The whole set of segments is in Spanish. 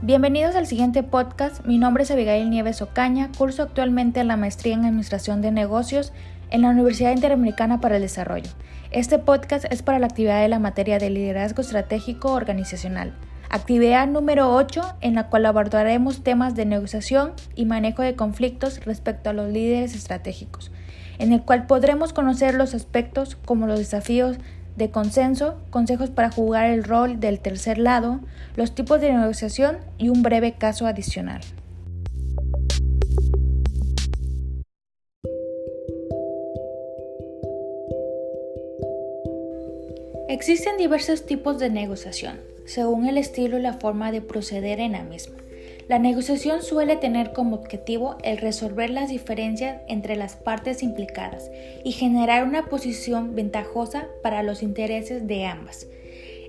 Bienvenidos al siguiente podcast. Mi nombre es Abigail Nieves Ocaña, curso actualmente la maestría en Administración de Negocios en la Universidad Interamericana para el Desarrollo. Este podcast es para la actividad de la materia de liderazgo estratégico organizacional. Actividad número 8 en la cual abordaremos temas de negociación y manejo de conflictos respecto a los líderes estratégicos, en el cual podremos conocer los aspectos como los desafíos de consenso, consejos para jugar el rol del tercer lado, los tipos de negociación y un breve caso adicional. Existen diversos tipos de negociación, según el estilo y la forma de proceder en la misma. La negociación suele tener como objetivo el resolver las diferencias entre las partes implicadas y generar una posición ventajosa para los intereses de ambas.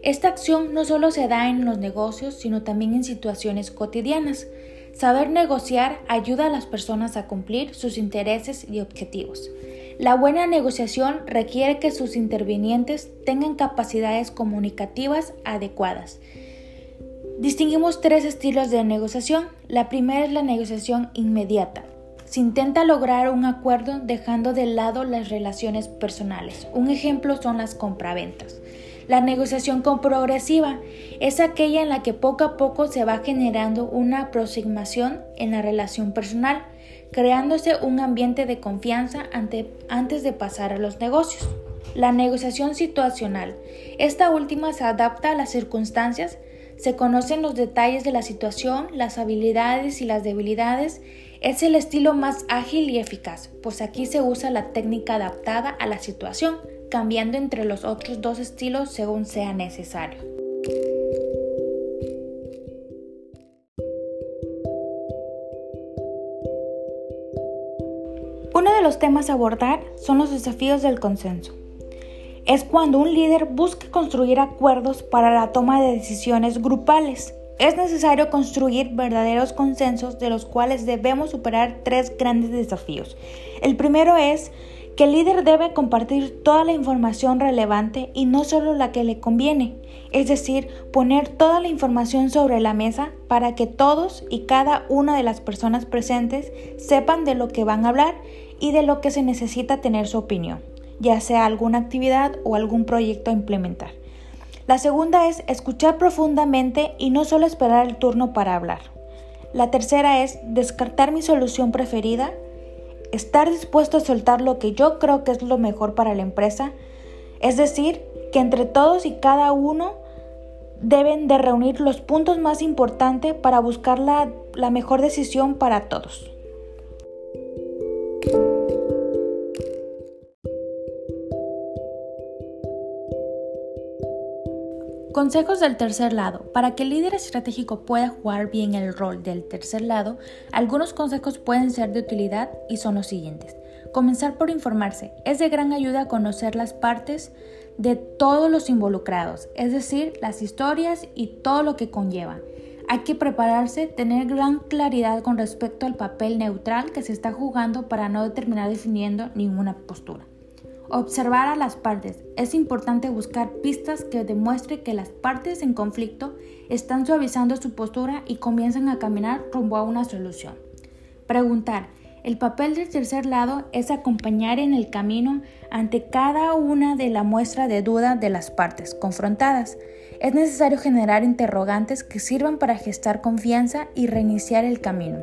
Esta acción no solo se da en los negocios, sino también en situaciones cotidianas. Saber negociar ayuda a las personas a cumplir sus intereses y objetivos. La buena negociación requiere que sus intervinientes tengan capacidades comunicativas adecuadas Distinguimos tres estilos de negociación. La primera es la negociación inmediata. Se intenta lograr un acuerdo dejando de lado las relaciones personales. Un ejemplo son las compraventas. La negociación con progresiva es aquella en la que poco a poco se va generando una aproximación en la relación personal, creándose un ambiente de confianza antes de pasar a los negocios. La negociación situacional. Esta última se adapta a las circunstancias se conocen los detalles de la situación, las habilidades y las debilidades. Es el estilo más ágil y eficaz, pues aquí se usa la técnica adaptada a la situación, cambiando entre los otros dos estilos según sea necesario. Uno de los temas a abordar son los desafíos del consenso es cuando un líder busca construir acuerdos para la toma de decisiones grupales. Es necesario construir verdaderos consensos de los cuales debemos superar tres grandes desafíos. El primero es que el líder debe compartir toda la información relevante y no solo la que le conviene, es decir, poner toda la información sobre la mesa para que todos y cada una de las personas presentes sepan de lo que van a hablar y de lo que se necesita tener su opinión ya sea alguna actividad o algún proyecto a implementar. La segunda es escuchar profundamente y no solo esperar el turno para hablar. La tercera es descartar mi solución preferida, estar dispuesto a soltar lo que yo creo que es lo mejor para la empresa, es decir, que entre todos y cada uno deben de reunir los puntos más importantes para buscar la, la mejor decisión para todos. Consejos del tercer lado. Para que el líder estratégico pueda jugar bien el rol del tercer lado, algunos consejos pueden ser de utilidad y son los siguientes. Comenzar por informarse. Es de gran ayuda conocer las partes de todos los involucrados, es decir, las historias y todo lo que conlleva. Hay que prepararse, tener gran claridad con respecto al papel neutral que se está jugando para no terminar definiendo ninguna postura. Observar a las partes. Es importante buscar pistas que demuestren que las partes en conflicto están suavizando su postura y comienzan a caminar rumbo a una solución. Preguntar. El papel del tercer lado es acompañar en el camino ante cada una de la muestra de duda de las partes confrontadas. Es necesario generar interrogantes que sirvan para gestar confianza y reiniciar el camino.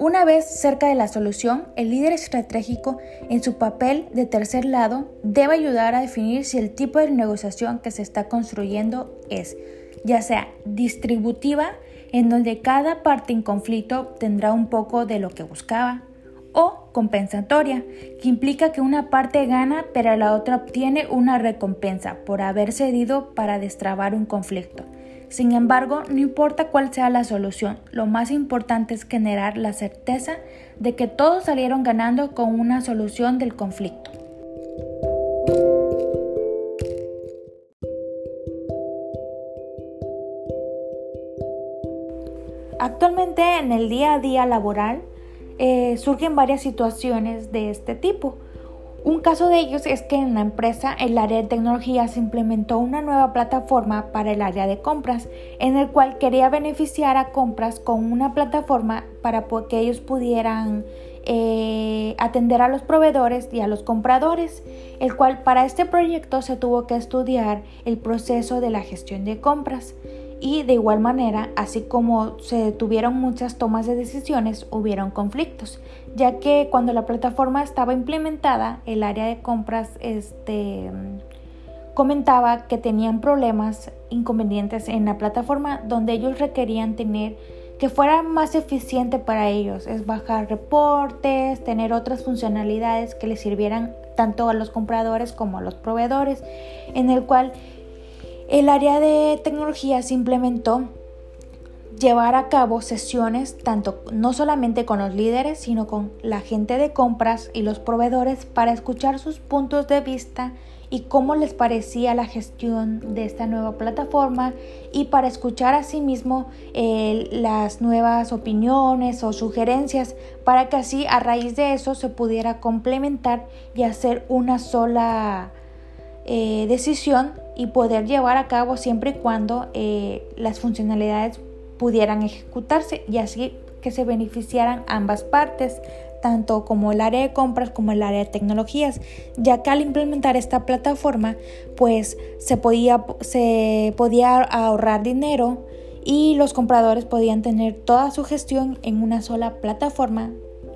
Una vez cerca de la solución, el líder estratégico, en su papel de tercer lado, debe ayudar a definir si el tipo de negociación que se está construyendo es, ya sea distributiva, en donde cada parte en conflicto tendrá un poco de lo que buscaba, o compensatoria, que implica que una parte gana pero la otra obtiene una recompensa por haber cedido para destrabar un conflicto. Sin embargo, no importa cuál sea la solución, lo más importante es generar la certeza de que todos salieron ganando con una solución del conflicto. Actualmente en el día a día laboral eh, surgen varias situaciones de este tipo. Un caso de ellos es que en la empresa, el área de tecnología se implementó una nueva plataforma para el área de compras, en el cual quería beneficiar a compras con una plataforma para que ellos pudieran eh, atender a los proveedores y a los compradores, el cual para este proyecto se tuvo que estudiar el proceso de la gestión de compras y de igual manera, así como se tuvieron muchas tomas de decisiones, hubieron conflictos, ya que cuando la plataforma estaba implementada, el área de compras este, comentaba que tenían problemas, inconvenientes en la plataforma donde ellos requerían tener que fuera más eficiente para ellos, es bajar reportes, tener otras funcionalidades que les sirvieran tanto a los compradores como a los proveedores, en el cual el área de tecnología se implementó llevar a cabo sesiones tanto no solamente con los líderes, sino con la gente de compras y los proveedores para escuchar sus puntos de vista y cómo les parecía la gestión de esta nueva plataforma y para escuchar asimismo eh, las nuevas opiniones o sugerencias para que así a raíz de eso se pudiera complementar y hacer una sola eh, decisión y poder llevar a cabo siempre y cuando eh, las funcionalidades pudieran ejecutarse y así que se beneficiaran ambas partes, tanto como el área de compras como el área de tecnologías, ya que al implementar esta plataforma pues se podía, se podía ahorrar dinero y los compradores podían tener toda su gestión en una sola plataforma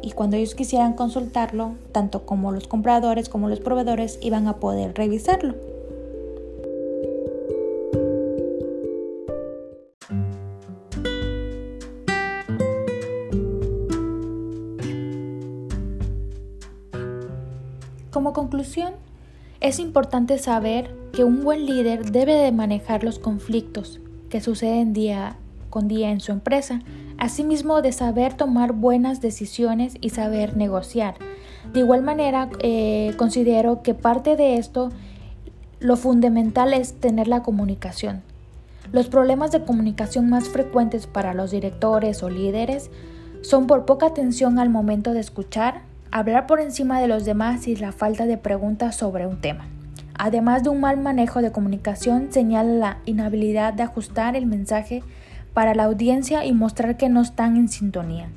y cuando ellos quisieran consultarlo, tanto como los compradores como los proveedores iban a poder revisarlo. Como conclusión, es importante saber que un buen líder debe de manejar los conflictos que suceden día con día en su empresa, asimismo de saber tomar buenas decisiones y saber negociar. De igual manera, eh, considero que parte de esto, lo fundamental es tener la comunicación. Los problemas de comunicación más frecuentes para los directores o líderes son por poca atención al momento de escuchar, hablar por encima de los demás y la falta de preguntas sobre un tema. Además de un mal manejo de comunicación, señala la inhabilidad de ajustar el mensaje para la audiencia y mostrar que no están en sintonía.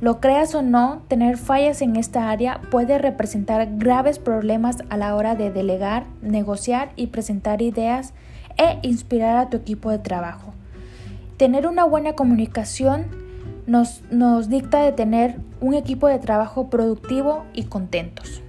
Lo creas o no, tener fallas en esta área puede representar graves problemas a la hora de delegar, negociar y presentar ideas e inspirar a tu equipo de trabajo. Tener una buena comunicación nos, nos dicta de tener un equipo de trabajo productivo y contentos.